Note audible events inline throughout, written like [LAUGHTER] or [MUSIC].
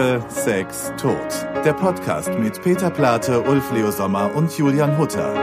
Liebe, Sex, Tod. Der Podcast mit Peter Plate, Ulf Leo Sommer und Julian Hutter.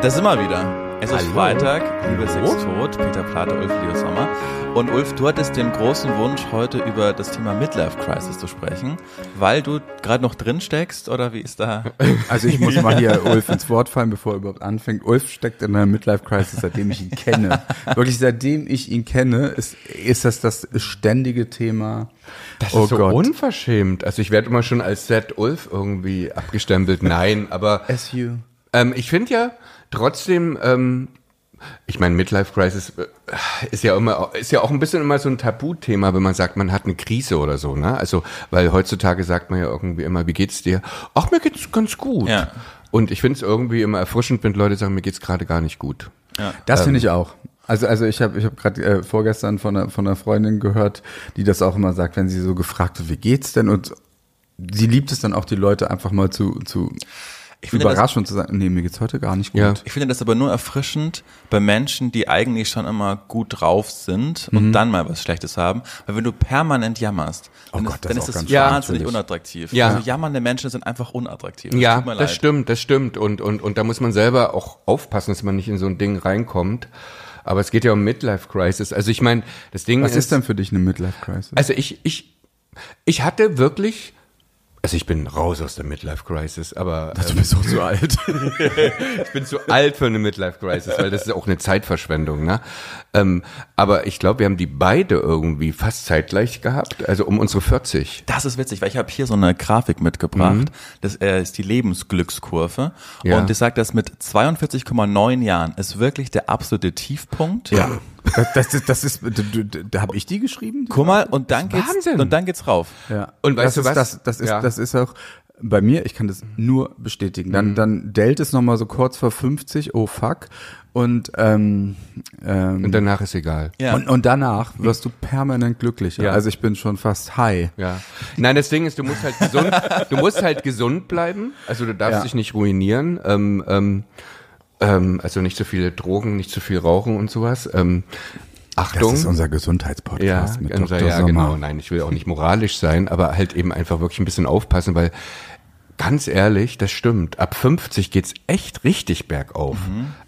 Das wir wieder. Es ist Hallo. Freitag, Liebe Sex. Tod, Peter Plate, Ulf Leo Sommer. Und Ulf, du hattest den großen Wunsch, heute über das Thema Midlife Crisis zu sprechen, weil du gerade noch drin steckst, oder wie ist da? [LAUGHS] Also ich muss mal hier [LAUGHS] Ulf ins Wort fallen, bevor er überhaupt anfängt. Ulf steckt in einer Midlife-Crisis, seitdem ich ihn kenne. [LAUGHS] Wirklich, seitdem ich ihn kenne, ist, ist das das ständige Thema. Das oh ist so Gott. unverschämt. Also ich werde immer schon als Set Ulf irgendwie abgestempelt. Nein, aber SU. ähm, ich finde ja trotzdem, ähm, ich meine, Midlife Crisis äh, ist ja immer, ist ja auch ein bisschen immer so ein Tabuthema, wenn man sagt, man hat eine Krise oder so, ne? Also, weil heutzutage sagt man ja irgendwie immer, wie geht's dir? Ach, mir geht's ganz gut. Ja. Und ich finde es irgendwie immer erfrischend, wenn Leute sagen, mir geht's gerade gar nicht gut. Das Ähm. finde ich auch. Also, also ich habe ich hab gerade äh, vorgestern von einer, von einer Freundin gehört, die das auch immer sagt, wenn sie so gefragt wird, wie geht's denn? Und sie liebt es dann auch, die Leute einfach mal zu, zu Ich finde, das, überraschen und zu sagen, nee, mir geht's heute gar nicht gut. Ja. ich finde das aber nur erfrischend bei Menschen, die eigentlich schon immer gut drauf sind und dann mal was Schlechtes haben. Weil wenn du permanent jammerst, dann, Gott, ist, das dann ist ist das wahnsinnig schrecklich. unattraktiv. Ja. Also jammernde Menschen sind einfach unattraktiv. Ja, tut mir das stimmt, das stimmt. Und, und, und da muss man selber auch aufpassen, dass man nicht in so ein Ding reinkommt. Aber es geht ja um Midlife Crisis. Also ich meine, das Ding Was ist denn für dich eine Midlife-Crisis? Also ich, ich, ich hatte wirklich, also ich bin raus aus der Midlife Crisis, aber du bist doch zu alt. [LAUGHS] ich bin zu alt für eine Midlife Crisis, weil das ist auch eine Zeitverschwendung, ne? Ähm, aber ich glaube, wir haben die beide irgendwie fast zeitgleich gehabt, also um unsere 40. Das ist witzig, weil ich habe hier so eine Grafik mitgebracht. Das äh, ist die Lebensglückskurve. Ja. Und die sagt, dass mit 42,9 Jahren ist wirklich der absolute Tiefpunkt. Ja. Das, das, ist- das ist, da, habe ich die geschrieben? Guck mal, und dann geht's, Wahnsinn. und dann geht's rauf. Ja. Und weißt das du ist, was? Das, das, ist, Ja. das ist auch bei mir, ich kann das nur bestätigen. Dann, dann dellt es nochmal so kurz vor 50, oh fuck. Und, ähm, ähm, Und danach ist egal. Ja. und, und danach wirst du permanent glücklicher. Ja. Also ich bin schon fast high. Ja. Nein, das Ding ist, du musst halt gesund, du musst halt gesund bleiben. Also du darfst Ja. dich nicht ruinieren. Ähm, ähm, ähm, also nicht zu viele Drogen, nicht zu viel rauchen und sowas. Ähm, Das Achtung. ist unser ja, Gesundheitspodcast mit unser, Dr. ja, Sommer. genau. Nein, ich will auch nicht moralisch sein, aber halt eben einfach wirklich ein bisschen aufpassen, weil ganz ehrlich, das stimmt. Ab 50 geht's echt richtig bergauf.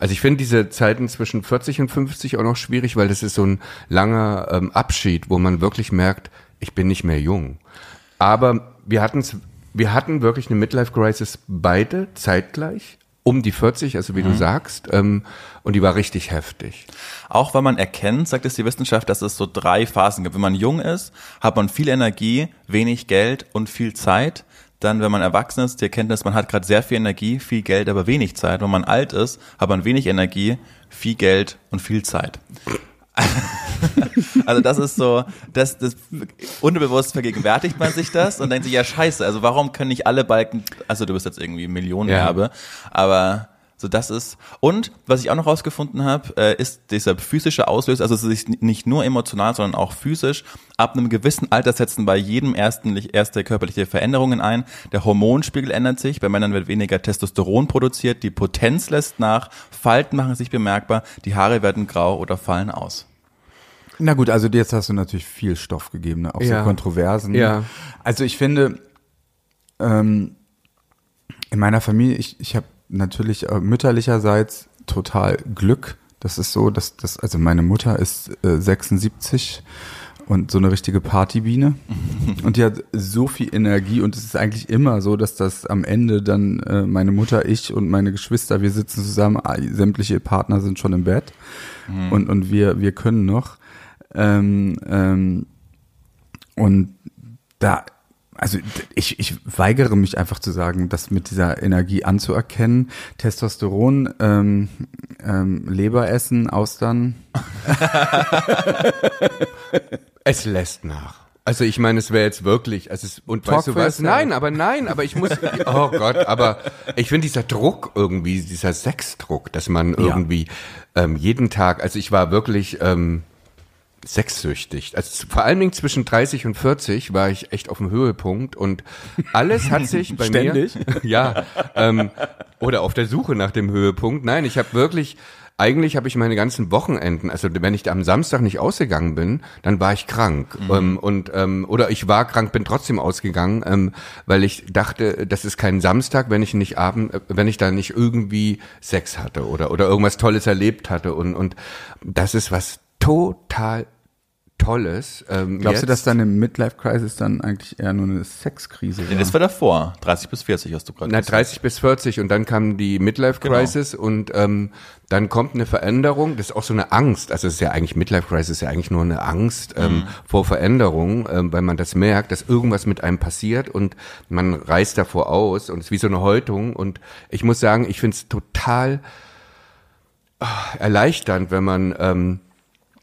Also ich finde diese Zeiten zwischen 40 und 50 auch noch schwierig, weil das ist so ein langer ähm, Abschied, wo man wirklich merkt, ich bin nicht mehr jung. Aber wir hatten's, wir hatten wirklich eine Midlife Crisis beide zeitgleich um die 40, also wie du sagst, ähm, und die war richtig heftig. Auch weil man erkennt, sagt es die Wissenschaft, dass es so drei Phasen gibt. Wenn man jung ist, hat man viel Energie, wenig Geld und viel Zeit. Dann, wenn man erwachsen ist, die Erkenntnis, man hat gerade sehr viel Energie, viel Geld, aber wenig Zeit. Wenn man alt ist, hat man wenig Energie, viel Geld und viel Zeit. [LAUGHS] Also das ist so, das, das unbewusst vergegenwärtigt man sich das und denkt sich, ja scheiße, also warum können nicht alle Balken, also du bist jetzt irgendwie Millionenerbe, aber so das ist, und was ich auch noch rausgefunden habe, äh, ist dieser physische Auslöser, also es ist nicht nur emotional, sondern auch physisch, ab einem gewissen Alter setzen bei jedem ersten, erste körperliche Veränderungen ein, der Hormonspiegel ändert sich, bei Männern wird weniger Testosteron produziert, die Potenz lässt nach, Falten machen sich bemerkbar, die Haare werden grau oder fallen aus. Na gut, also jetzt hast du natürlich viel Stoff gegeben, ne? auch Ja. so Kontroversen. Ja. Also ich finde, ähm, in meiner Familie, ich, ich habe natürlich äh, mütterlicherseits total Glück. Das ist so, dass das, also meine Mutter ist äh, 76 und so eine richtige Partybiene. [LAUGHS] und die hat so viel Energie und es ist eigentlich immer so, dass das am Ende dann äh, meine Mutter, ich und meine Geschwister, wir sitzen zusammen, ah, sämtliche Partner sind schon im Bett und, und wir, wir können noch. Ähm, ähm, und da also ich, ich weigere mich einfach zu sagen, das mit dieser Energie anzuerkennen. Testosteron, ähm, ähm, Leber essen, Austern. [LAUGHS] es lässt nach. Also ich meine, es wäre jetzt wirklich, also es, und Talk weißt du was? Nein, aber nein, aber ich muss, [LAUGHS] oh Gott, aber ich finde dieser Druck irgendwie, dieser Sexdruck, dass man irgendwie ähm, jeden Tag, also ich war wirklich ähm, sexsüchtig. Also vor allen Dingen zwischen 30 und 40 war ich echt auf dem Höhepunkt und alles hat sich [LAUGHS] bei Ständig? mir, [LAUGHS] ja, ähm, oder auf der Suche nach dem Höhepunkt. Nein, ich habe wirklich eigentlich habe ich meine ganzen Wochenenden, also wenn ich am Samstag nicht ausgegangen bin, dann war ich krank. Ähm, und ähm, oder ich war krank, bin trotzdem ausgegangen, ähm, weil ich dachte, das ist kein Samstag, wenn ich nicht abend, äh, wenn ich da nicht irgendwie Sex hatte oder oder irgendwas Tolles erlebt hatte. Und und das ist was total Tolles. Ähm, Glaubst du, jetzt. dass deine Midlife-Crisis dann eigentlich eher nur eine Sexkrise Nee, war? das war davor. 30 bis 40 hast du gerade Na, gesagt. 30 bis 40 und dann kam die Midlife Crisis und ähm, dann kommt eine Veränderung, das ist auch so eine Angst, also es ist ja eigentlich Midlife Crisis ist ja eigentlich nur eine Angst ähm, vor Veränderung, ähm, weil man das merkt, dass irgendwas mit einem passiert und man reißt davor aus und es ist wie so eine Häutung und ich muss sagen, ich finde es total ah, erleichternd, wenn man ähm,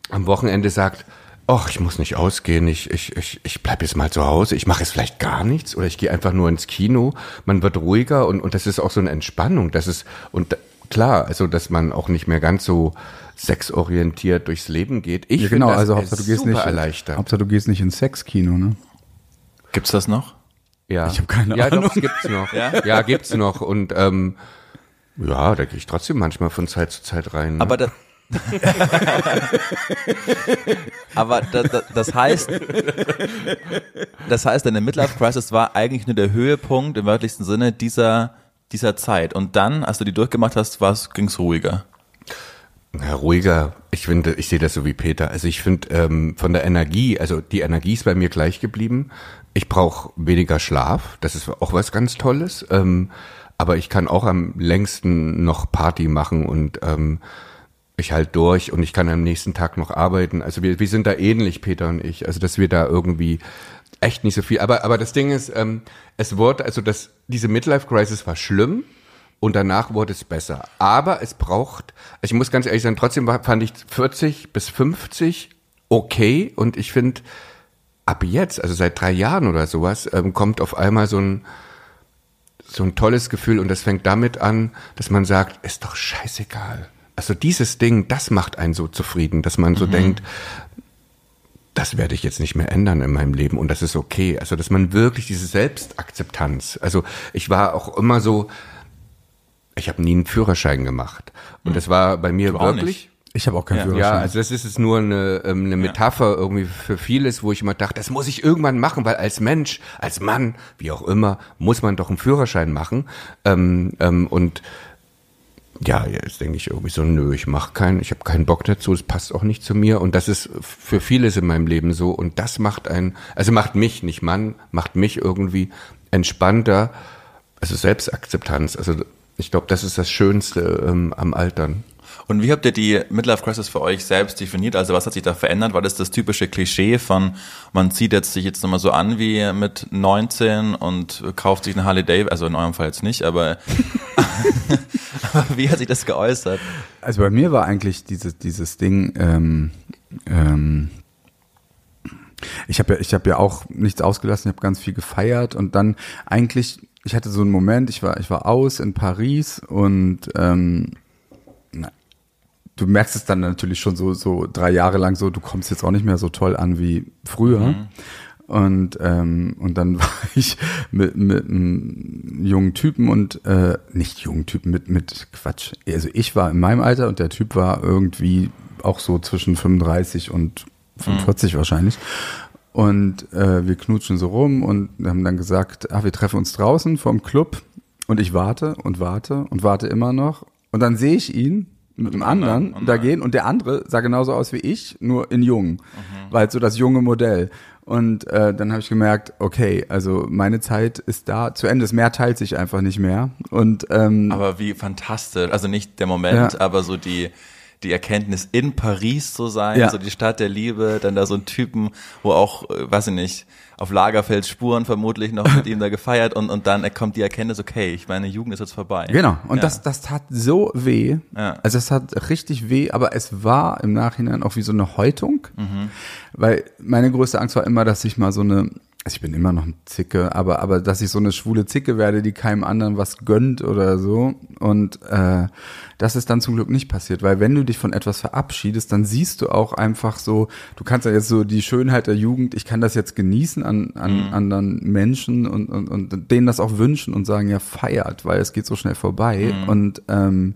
am Wochenende sagt, ach, ich muss nicht ausgehen, ich, ich, ich, ich bleib jetzt mal zu Hause, ich mache jetzt vielleicht gar nichts oder ich gehe einfach nur ins Kino. Man wird ruhiger und, und das ist auch so eine Entspannung. Das ist, und klar, also dass man auch nicht mehr ganz so sexorientiert durchs Leben geht. Ich ja, finde genau, das also äh, Hauptsache du gehst super nicht, erleichtert. Hauptsache du gehst nicht ins Sexkino, ne? Gibt's das noch? Ja. Ich hab keine ja, Ahnung. Doch, das gibt's noch. Ja? ja? gibt's noch. Und ähm, ja, da gehe ich trotzdem manchmal von Zeit zu Zeit rein. Ne? Aber da, Aber da, da, das heißt, das heißt, deine Midlife Crisis war eigentlich nur der Höhepunkt im wörtlichsten Sinne dieser, dieser Zeit. Und dann, als du die durchgemacht hast, ging es ruhiger. Ja, ruhiger. Ich finde, ich sehe das so wie Peter. Also ich finde ähm, von der Energie, also die Energie ist bei mir gleich geblieben. Ich brauche weniger Schlaf. Das ist auch was ganz Tolles. Ähm, aber ich kann auch am längsten noch Party machen und ähm, ich halt durch und ich kann am nächsten Tag noch arbeiten. Also wir, wir sind da ähnlich, Peter und ich. Also dass wir da irgendwie echt nicht so viel. Aber aber das Ding ist, ähm, es wurde also das diese Midlife Crisis war schlimm und danach wurde es besser. Aber es braucht, also ich muss ganz ehrlich sagen, trotzdem fand ich 40 bis 50 okay und ich finde, ab jetzt, also seit drei Jahren oder sowas, ähm, kommt auf einmal so ein, so ein tolles Gefühl und das fängt damit an, dass man sagt, ist doch scheißegal. Also dieses Ding, das macht einen so zufrieden, dass man so denkt, das werde ich jetzt nicht mehr ändern in meinem Leben und das ist okay. Also, dass man wirklich diese Selbstakzeptanz, also ich war auch immer so, ich habe nie einen Führerschein gemacht und das war bei mir Du wirklich. Ich habe auch keinen Ja. Führerschein. Ja, also das ist es nur eine, ähm, eine Metapher irgendwie für vieles, wo ich immer dachte, das muss ich irgendwann machen, weil als Mensch, als Mann, wie auch immer, muss man doch einen Führerschein machen. Ähm, ähm, und ja, jetzt denke ich irgendwie so, nö, ich mache keinen, ich habe keinen Bock dazu, es passt auch nicht zu mir. Und das ist für vieles in meinem Leben so. Und das macht einen, also macht mich, nicht Mann, macht mich irgendwie entspannter. Also Selbstakzeptanz. Also ich glaube, das ist das Schönste ähm, am Altern. Und wie habt ihr die Midlife Crisis für euch selbst definiert? Also was hat sich da verändert? War das das typische Klischee von, man zieht jetzt sich jetzt nochmal so an wie mit 19 und kauft sich eine Harley Davidson, also in eurem Fall jetzt nicht, aber, [LAUGHS] [LAUGHS] wie hat sich das geäußert? Also bei mir war eigentlich dieses, dieses Ding, ähm, ähm, ich habe ja, ich habe ja auch nichts ausgelassen, ich habe ganz viel gefeiert und dann eigentlich, ich hatte so einen Moment, ich war, ich war aus in Paris und ähm, du merkst es dann natürlich schon so, so drei Jahre lang so, du kommst jetzt auch nicht mehr so toll an wie früher. Und, ähm, und dann [LAUGHS] war ich mit, mit einem jungen Typen und äh, nicht jungen Typen, mit, mit Quatsch. Also ich war in meinem Alter und der Typ war irgendwie auch so zwischen 35 und 45 wahrscheinlich. Und äh, wir knutschen so rum und haben dann gesagt, ach, wir treffen uns draußen vom Club und ich warte und warte und warte immer noch. Und dann sehe ich ihn mit einem anderen oh da gehen und der andere sah genauso aus wie ich, nur in jung. War halt so das junge Modell. Und äh, dann habe ich gemerkt, okay, also meine Zeit ist da zu Ende. Das Meer teilt sich einfach nicht mehr. Und ähm, Aber wie fantastisch, also nicht der Moment, Ja. aber so die, die Erkenntnis, in Paris zu sein, Ja. so die Stadt der Liebe, dann da so ein Typen, wo auch, äh, weiß ich nicht, auf Lagerfeld Spuren vermutlich noch mit ihm da gefeiert und, und dann kommt die Erkenntnis, okay, ich meine Jugend ist jetzt vorbei. Genau, und Ja. das, das tat so weh. Ja. Also es hat richtig weh, aber es war im Nachhinein auch wie so eine Häutung. Mhm. Weil meine größte Angst war immer, dass ich mal so eine, also ich bin immer noch ein Zicke, aber, aber dass ich so eine schwule Zicke werde, die keinem anderen was gönnt oder so. Und äh, das ist dann zum Glück nicht passiert, weil wenn du dich von etwas verabschiedest, dann siehst du auch einfach so, du kannst ja jetzt so die Schönheit der Jugend, ich kann das jetzt genießen an, an anderen Menschen und, und, und denen das auch wünschen und sagen, ja, feiert, weil es geht so schnell vorbei. Und ähm,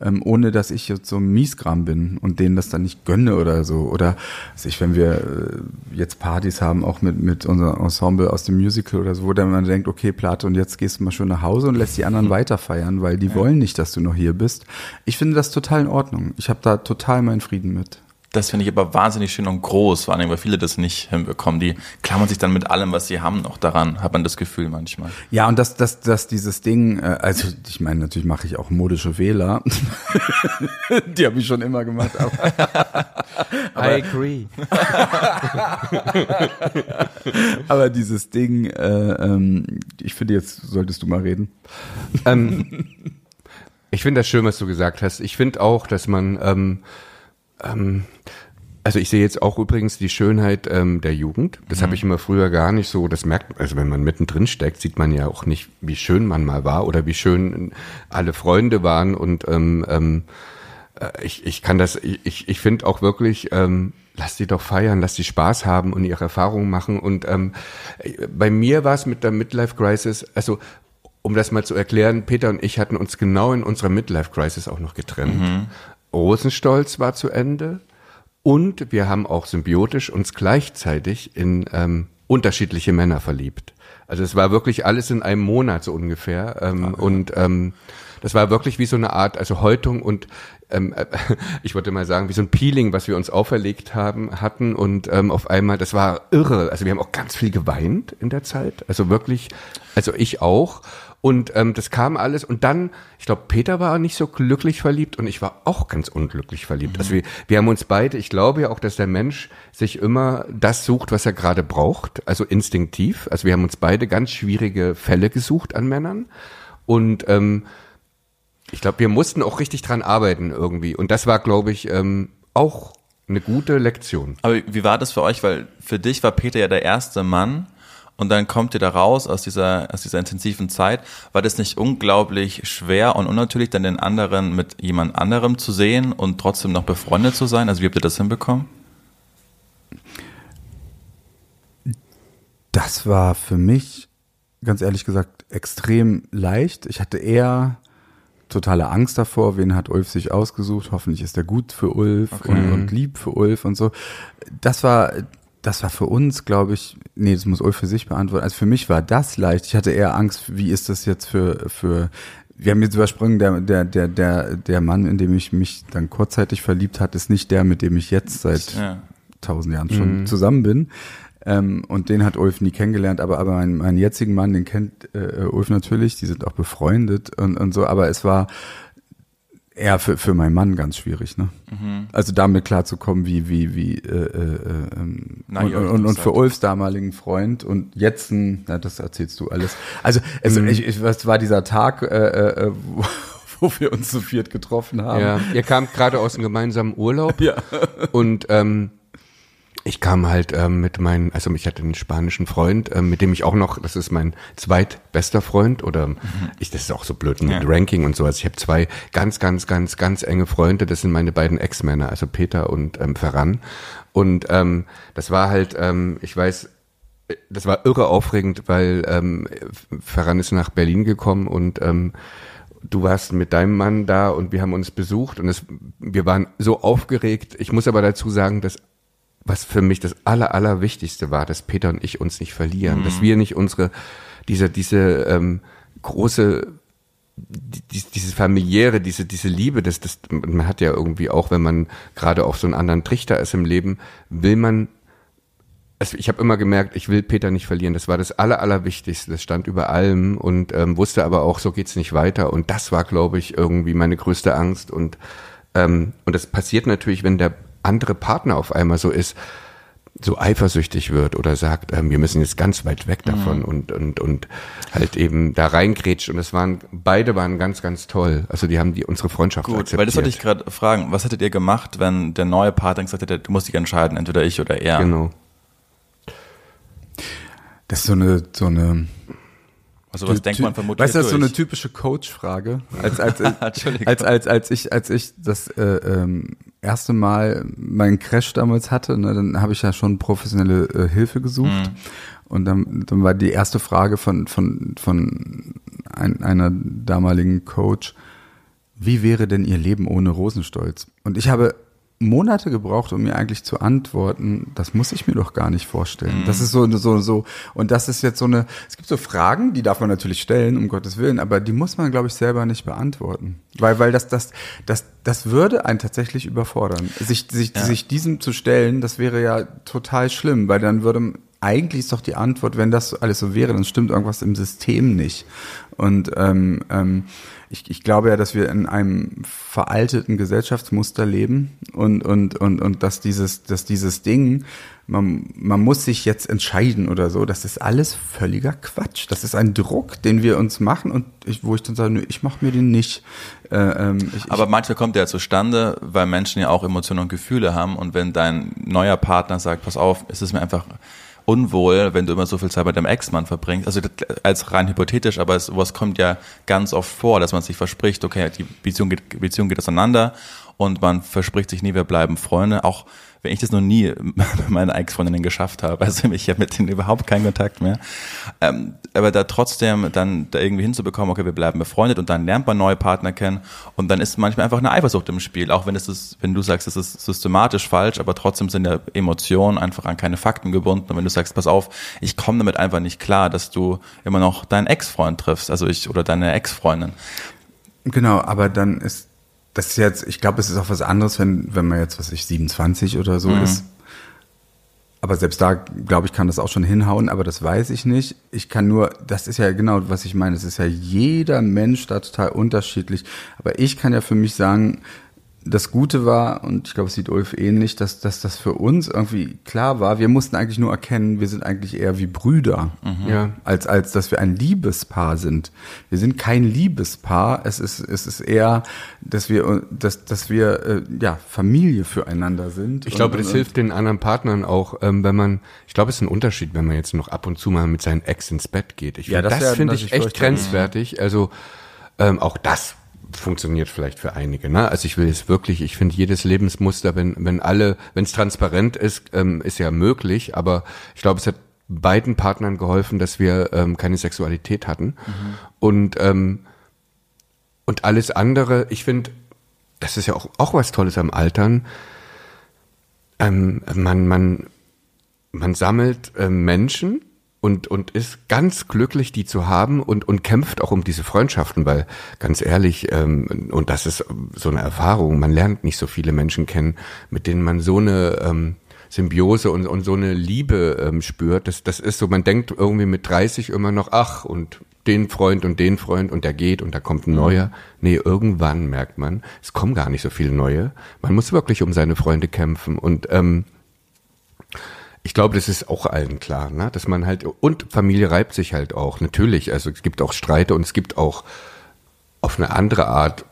ähm, ohne dass ich jetzt so ein Miesgram bin und denen das dann nicht gönne oder so. Oder also ich, wenn wir äh, jetzt Partys haben, auch mit, mit unserem Ensemble aus dem Musical oder so, wo dann man denkt, okay, Plate, und jetzt gehst du mal schön nach Hause und lässt die anderen weiter feiern, weil die wollen nicht, dass du noch hier bist. Ich finde das total in Ordnung. Ich habe da total meinen Frieden mit. Das finde ich aber wahnsinnig schön und groß, vor allem, weil viele das nicht hinbekommen. Die klammern sich dann mit allem, was sie haben, noch daran, hat man das Gefühl manchmal. Ja, und dass das, das dieses Ding, äh, also ich meine, natürlich mache ich auch modische Fehler. [LAUGHS] Die habe ich schon immer gemacht. Aber, [LAUGHS] I agree. [LAUGHS] aber dieses Ding, äh, ähm, ich finde, jetzt solltest du mal reden. ähm, ich finde das schön, was du gesagt hast. Ich finde auch, dass man, ähm, ähm, also ich sehe jetzt auch übrigens die Schönheit ähm, der Jugend. Das habe ich immer früher gar nicht so. Das merkt, also wenn man mittendrin steckt, sieht man ja auch nicht, wie schön man mal war oder wie schön alle Freunde waren. Und ähm, ähm, äh, ich, ich kann das, ich, ich finde auch wirklich, ähm, lass die doch feiern, lass die Spaß haben und ihre Erfahrungen machen. Und ähm, bei mir war es mit der Midlife Crisis, also um das mal zu erklären, Peter und ich hatten uns genau in unserer Midlife Crisis auch noch getrennt. Rosenstolz war zu Ende und wir haben auch symbiotisch uns gleichzeitig in ähm, unterschiedliche Männer verliebt. Also es war wirklich alles in einem Monat so ungefähr ähm, und ähm, das war wirklich wie so eine Art, also Häutung und ähm, äh, [LAUGHS] ich wollte mal sagen, wie so ein Peeling, was wir uns auferlegt haben, hatten und ähm, auf einmal, das war irre. Also wir haben auch ganz viel geweint in der Zeit, also wirklich, also ich auch. Und ähm, das kam alles und dann, ich glaube, Peter war nicht so glücklich verliebt und ich war auch ganz unglücklich verliebt. Also wir, wir haben uns beide, ich glaube ja auch, dass der Mensch sich immer das sucht, was er gerade braucht, also instinktiv. Also wir haben uns beide ganz schwierige Fälle gesucht an Männern und ähm, ich glaube, wir mussten auch richtig dran arbeiten irgendwie. Und das war, glaube ich, ähm, auch eine gute Lektion. Aber wie war das für euch? Weil für dich war Peter ja der erste Mann und dann kommt ihr da raus aus dieser, aus dieser intensiven Zeit. War das nicht unglaublich schwer und unnatürlich, dann den anderen mit jemand anderem zu sehen und trotzdem noch befreundet zu sein? Also wie habt ihr das hinbekommen? Das war für mich, ganz ehrlich gesagt, extrem leicht. Ich hatte eher totale Angst davor, wen hat Ulf sich ausgesucht, hoffentlich ist er gut für Ulf und, und lieb für Ulf und so. Das war, das war für uns, glaube ich, nee, das muss Ulf für sich beantworten. Also für mich war das leicht. Ich hatte eher Angst, wie ist das jetzt für, für, wir haben jetzt übersprungen, der, der, der, der, der Mann, in dem ich mich dann kurzzeitig verliebt hat, ist nicht der, mit dem ich jetzt seit Ja. tausend Jahren schon zusammen bin. Ähm, und den hat Ulf nie kennengelernt, aber, aber meinen, meinen jetzigen Mann, den kennt äh, Ulf natürlich, die sind auch befreundet und, und so, aber es war eher für, für meinen Mann ganz schwierig, ne? Also damit klarzukommen, wie, wie, wie, äh, äh, ähm, Na, und, und, und für seid. Ulfs damaligen Freund und jetzt, ein- na, das erzählst du alles. Also, es, ich, ich, was war dieser Tag, äh, äh, wo, [LAUGHS] wo wir uns zu viert getroffen haben? Ja, ihr kamt gerade aus einem gemeinsamen Urlaub. [LAUGHS] Ja. Und ähm, ich kam halt ähm, mit meinem, also ich hatte einen spanischen Freund, ähm, mit dem ich auch noch, das ist mein zweitbester Freund oder ich, das ist auch so blöd mit Ja. Ranking und so. Also ich habe zwei ganz, ganz, ganz, ganz enge Freunde. Das sind meine beiden Ex-Männer, also Peter und ähm, Ferran. Und ähm, das war halt, ähm, ich weiß, das war irre aufregend, weil ähm, Ferran ist nach Berlin gekommen und ähm, du warst mit deinem Mann da und wir haben uns besucht und es, wir waren so aufgeregt. Ich muss aber dazu sagen, dass was für mich das aller, allerwichtigste war, dass Peter und ich uns nicht verlieren, dass wir nicht unsere, diese, diese ähm, große, die, die- diese familiäre, diese, diese Liebe, das, das, man hat ja irgendwie auch, wenn man gerade auf so einen anderen Trichter ist im Leben, will man also ich habe immer gemerkt, ich will Peter nicht verlieren. Das war das Aller, Allerwichtigste. Das stand über allem und ähm, wusste aber auch, so geht's nicht weiter. Und das war, glaube ich, irgendwie meine größte Angst. Und Ähm, und das passiert natürlich, wenn der andere Partner auf einmal so ist, so eifersüchtig wird oder sagt, ähm, wir müssen jetzt ganz weit weg davon mhm. und, und, und halt eben da reingrätscht. Und es waren, beide waren ganz, ganz toll. Also die haben die unsere Freundschaft Gut, akzeptiert. weil das wollte ich gerade fragen. Was hättet ihr gemacht, wenn der neue Partner gesagt hätte, du musst dich entscheiden, entweder ich oder er? Genau. Das ist so eine, so eine also was denkt man vermutlich Weißt du, das ist so eine typische Coach-Frage. [LAUGHS] Als, als, als, als, als, ich, als ich das äh, ähm, erste Mal meinen Crash damals hatte, ne, dann habe ich ja schon professionelle äh, Hilfe gesucht. Mhm. Und dann, dann war die erste Frage von, von, von ein, einer damaligen Coach, wie wäre denn ihr Leben ohne Rosenstolz? Und ich habe Monate gebraucht, um mir eigentlich zu antworten, das muss ich mir doch gar nicht vorstellen. Mhm. Das ist so, so, so, und das ist jetzt so eine, es gibt so Fragen, die darf man natürlich stellen, um Gottes Willen, aber die muss man, glaube ich, selber nicht beantworten. Weil, weil das, das, das, das würde einen tatsächlich überfordern. Sich, sich, ja. sich diesem zu stellen, das wäre ja total schlimm, weil dann würde, eigentlich ist doch die Antwort, wenn das alles so wäre, dann stimmt irgendwas im System nicht. Und ähm, ähm, ich, ich glaube ja, dass wir in einem veralteten Gesellschaftsmuster leben und, und, und, und dass dieses, dass dieses Ding, man, man muss sich jetzt entscheiden oder so, das ist alles völliger Quatsch. Das ist ein Druck, den wir uns machen und ich, wo ich dann sage, nö, ich mache mir den nicht. Äh, ähm, ich, Aber manchmal kommt der zustande, weil Menschen ja auch Emotionen und Gefühle haben und wenn dein neuer Partner sagt, pass auf, es ist mir einfach unwohl, wenn du immer so viel Zeit mit deinem Ex-Mann verbringst. Also als rein hypothetisch, aber sowas kommt ja ganz oft vor, dass man sich verspricht, okay, die Beziehung geht, Beziehung geht auseinander und man verspricht sich nie, wir bleiben Freunde. Auch wenn ich das noch nie [LAUGHS] mit meinen Ex-Freundinnen geschafft habe. Also ich habe mit denen überhaupt keinen Kontakt mehr. Ähm, aber da trotzdem dann da irgendwie hinzubekommen, okay, wir bleiben befreundet und dann lernt man neue Partner kennen und dann ist manchmal einfach eine Eifersucht im Spiel, auch wenn es ist, wenn du sagst, es ist systematisch falsch, aber trotzdem sind ja Emotionen einfach an keine Fakten gebunden und wenn du sagst, pass auf, ich komme damit einfach nicht klar, dass du immer noch deinen Ex-Freund triffst, also ich oder deine Ex-Freundin. Genau, aber dann ist das ist jetzt, ich glaube, es ist auch was anderes, wenn, wenn man jetzt, was ich, 27 oder so mhm. ist. Aber selbst da, glaube ich, kann das auch schon hinhauen, aber das weiß ich nicht. Ich kann nur, das ist ja genau, was ich meine. Es ist ja jeder Mensch da total unterschiedlich. Aber ich kann ja für mich sagen, das Gute war, und ich glaube, es sieht Ulf ähnlich, dass, dass das für uns irgendwie klar war, wir mussten eigentlich nur erkennen, wir sind eigentlich eher wie Brüder, mhm. ja, als, als dass wir ein Liebespaar sind. Wir sind kein Liebespaar, es ist, es ist eher, dass wir, dass, dass wir äh, ja, Familie füreinander sind. Ich glaube, das und, hilft den anderen Partnern auch, ähm, wenn man, ich glaube, es ist ein Unterschied, wenn man jetzt noch ab und zu mal mit seinen Ex ins Bett geht. Ich ja, das, das finde ich echt grenzwertig. Also ähm, auch das funktioniert vielleicht für einige. Ne? Also ich will jetzt wirklich, ich finde jedes Lebensmuster, wenn, wenn alle, wenn es transparent ist, ähm, ist ja möglich, aber ich glaube, es hat beiden Partnern geholfen, dass wir ähm, keine Sexualität hatten. Mhm. Und, ähm, und alles andere, ich finde, das ist ja auch, auch was Tolles am Altern. Ähm, man, man, man sammelt äh, Menschen, und, und ist ganz glücklich, die zu haben und, und kämpft auch um diese Freundschaften, weil ganz ehrlich, ähm, und das ist so eine Erfahrung, man lernt nicht so viele Menschen kennen, mit denen man so eine ähm, Symbiose und, und so eine Liebe ähm, spürt. Das, das ist so, man denkt irgendwie mit 30 immer noch, ach, und den Freund und den Freund und der geht und da kommt ein neuer. Nee, irgendwann merkt man, es kommen gar nicht so viele neue. Man muss wirklich um seine Freunde kämpfen und ähm, ich glaube, das ist auch allen klar, ne? dass man halt, und Familie reibt sich halt auch, natürlich. Also es gibt auch Streite und es gibt auch auf eine andere Art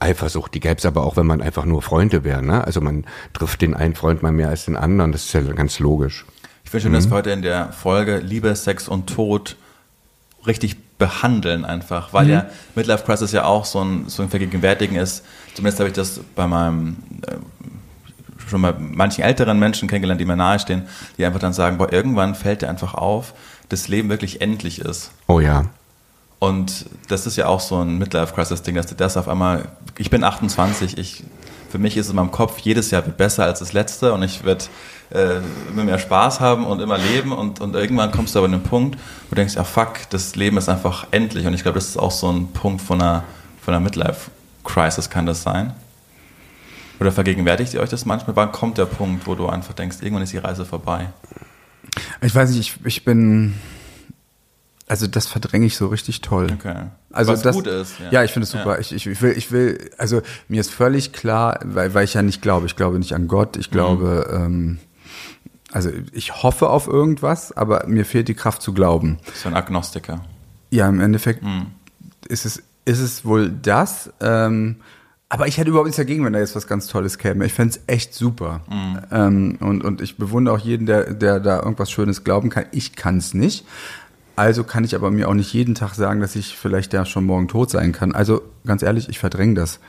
Eifersucht. Die gäbe es aber auch, wenn man einfach nur Freunde wäre. Ne? Also man trifft den einen Freund mal mehr als den anderen, das ist ja ganz logisch. Ich finde schön, mhm. dass wir heute in der Folge Liebe, Sex und Tod richtig behandeln einfach, weil mhm. ja Midlife Crisis ja auch so ein, so ein Vergegenwärtigen ist. Zumindest habe ich das bei meinem äh, schon mal manchen älteren Menschen kennengelernt, die mir nahestehen, die einfach dann sagen, boah, irgendwann fällt dir einfach auf, dass Leben wirklich endlich ist. Oh ja. Und das ist ja auch so ein Midlife-Crisis-Ding, dass du das auf einmal, ich bin 28, ich, für mich ist es in meinem Kopf, jedes Jahr wird besser als das letzte und ich werde äh, immer mehr Spaß haben und immer leben und, und irgendwann kommst du aber an den Punkt, wo du denkst, ja fuck, das Leben ist einfach endlich und ich glaube, das ist auch so ein Punkt von einer, von einer Midlife-Crisis kann das sein. Oder vergegenwärtigt ihr euch das manchmal? Wann kommt der Punkt, wo du einfach denkst, irgendwann ist die Reise vorbei? Ich weiß nicht, ich, ich bin. Also das verdränge ich so richtig toll. Okay. Also Was das, gut ist, ja. Ja, ich finde es super. Ich, ich, ich will, ich will, also mir ist völlig klar, weil, weil ich ja nicht glaube. Ich glaube nicht an Gott. Ich glaube, ähm, also ich hoffe auf irgendwas, aber mir fehlt die Kraft zu glauben. So ein Agnostiker. Ja, im Endeffekt ist es ist es wohl das. Ähm, aber ich hätte überhaupt nichts dagegen, wenn da jetzt was ganz Tolles käme. Ich fände es echt super. Ähm, und, und ich bewundere auch jeden, der, der da irgendwas Schönes glauben kann. Ich kann es nicht. Also kann ich aber mir auch nicht jeden Tag sagen, dass ich vielleicht ja schon morgen tot sein kann. Also ganz ehrlich, ich verdränge das.